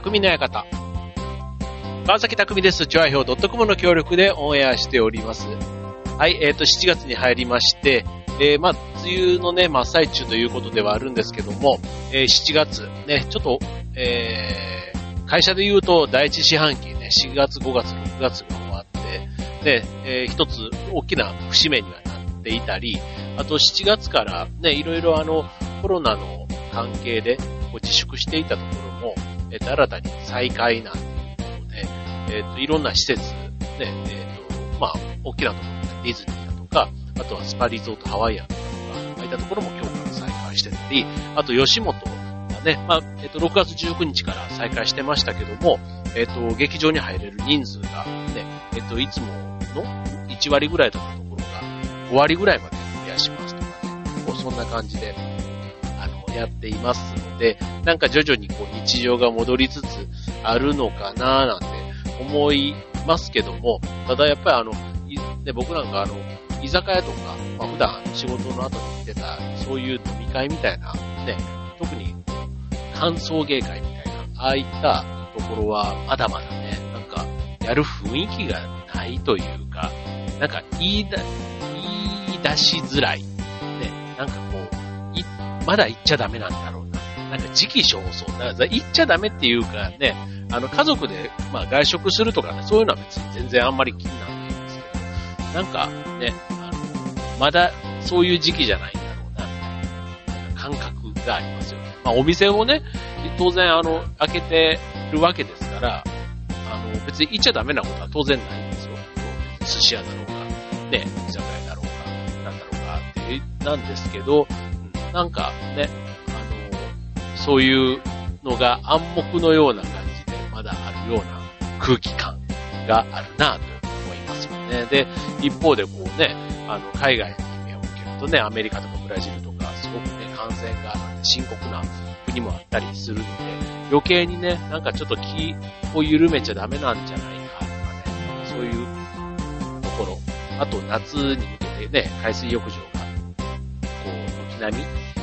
匠の館。川崎匠です。チョア表 .com の協力でオンエアしております。はい、えっ、ー、と、7月に入りまして、えー、まあ、梅雨のね、真っ最中ということではあるんですけども、えー、7月、ね、ちょっと、えー、会社で言うと第一四半期ね、4月、5月、6月が終わって、で、えー、一つ大きな節目にはなっていたり、あと7月からね、いろいろあの、コロナの関係で自粛していたところも、えっ、と、新たに再開なんていうことで、えっ、と、いろんな施設、ね、えっ、と、まあ、大きなところ、ディズニーだとか、あとはスパリゾートハワイアンだとか、ああいったところも今日から再開してたり、あと吉本がね、まあ、えっ、と、6月19日から再開してましたけども、えっ、と、劇場に入れる人数がね、えっ、と、いつもの1割ぐらいだったところが5割ぐらいまで増やしますとかね、こうそんな感じで、やっていますので、なんか徐々にこう日常が戻りつつあるのかななんて思いますけども、ただやっぱりあの、ね、僕なんかあの、居酒屋とか、まあ、普段仕事の後に行ってた、そういう飲み会みたいな、ね、特に歓送迎会みたいな、ああいったところはまだまだね、なんか、やる雰囲気がないというか、なんか言いだ、言い出しづらい。ね、なんかこう、まだ言っちゃダメなんだろうな。なんか時期尚早。だから言っちゃダメっていうかね、あの家族で、まあ外食するとかね、そういうのは別に全然あんまり気にならないんですけど、なんかね、あの、まだそういう時期じゃないんだろうな、みたいな感覚がありますよね。まあお店をね、当然あの、開けてるわけですから、あの、別に言っちゃダメなことは当然ないんですよ。寿司屋だろうが、ね、居酒屋だろうが、なんだろうがって、なんですけど、なんかね、あの、そういうのが暗黙のような感じでまだあるような空気感があるなと思いますよね。で、一方でこうね、あの、海外に目を向けるとね、アメリカとかブラジルとか、すごくね、感染が深刻な国もあったりするので、余計にね、なんかちょっと気を緩めちゃダメなんじゃないかとかね、そういうところ。あと夏に向けてね、海水浴場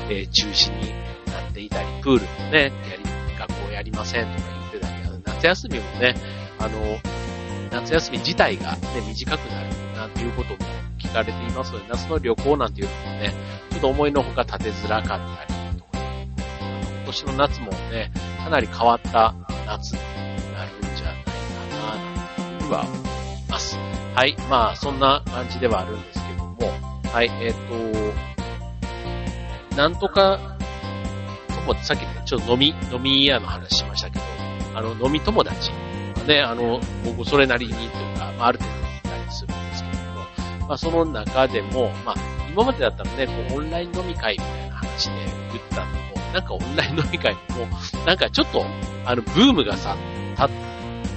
えー、中止になっていたり、プールもね、やり、学校やりませんとか言ってたり、夏休みもね、あの、夏休み自体がね、短くなるなんていうことも聞かれていますので、夏の旅行なんていうのもね、ちょっと思いのほか立てづらかったりとか、今、年の夏もね、かなり変わった夏になるんじゃないかな、とは思います。はい。まあ、そんな感じではあるんですけども、はい、えっ、ー、と、なんとか、とも、さっきね、ちょっと飲み、飲み屋の話しましたけど、あの、飲み友達。がね、あの、僕それなりにというか、まあ、ある程度いたりするんですけれども、まあ、その中でも、まあ、今までだったらね、こう、オンライン飲み会みたいな話で言ったのもなんかオンライン飲み会も、なんかちょっと、あの、ブームがさ、立っ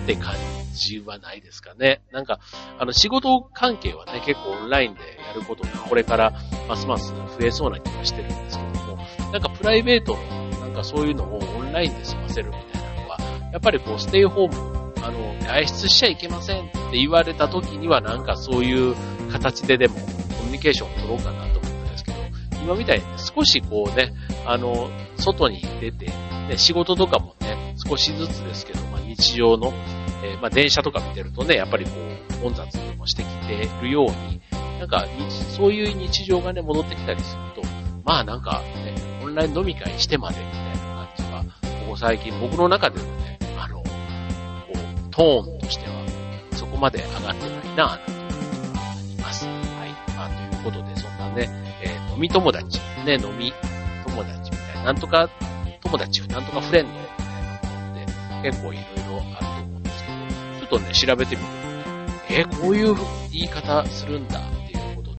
て感じ自由はないですかね。なんか、あの、仕事関係はね、結構オンラインでやることがこれからますます増えそうな気がしてるんですけども、なんかプライベートの、なんかそういうのをオンラインで済ませるみたいなのは、やっぱりこう、ステイホーム、あの、外出しちゃいけませんって言われた時には、なんかそういう形ででもコミュニケーションを取ろうかなと思うんですけど、今みたいに少しこうね、あの、外に出て、ね、仕事とかもね、少しずつですけど、まあ、日常の、えー、まあ、電車とか見てるとね、やっぱりこう、混雑もしてきてるように、なんか、そういう日常がね、戻ってきたりすると、まあなんかね、オンライン飲み会してまでみたいな感じは、ここ最近僕の中でのね、あの、こう、トーンとしては、そこまで上がってないなぁ、なんていう感じがあります。はい。まあ、ということで、そんなね、えー、飲み友達、ね、飲み友達みたいな、なんとか友達、なんとかフレンドみたいなものって結構いろいろあると思うんですけど、ちょっとね、調べてみる、えー、こういう言い方するんだ、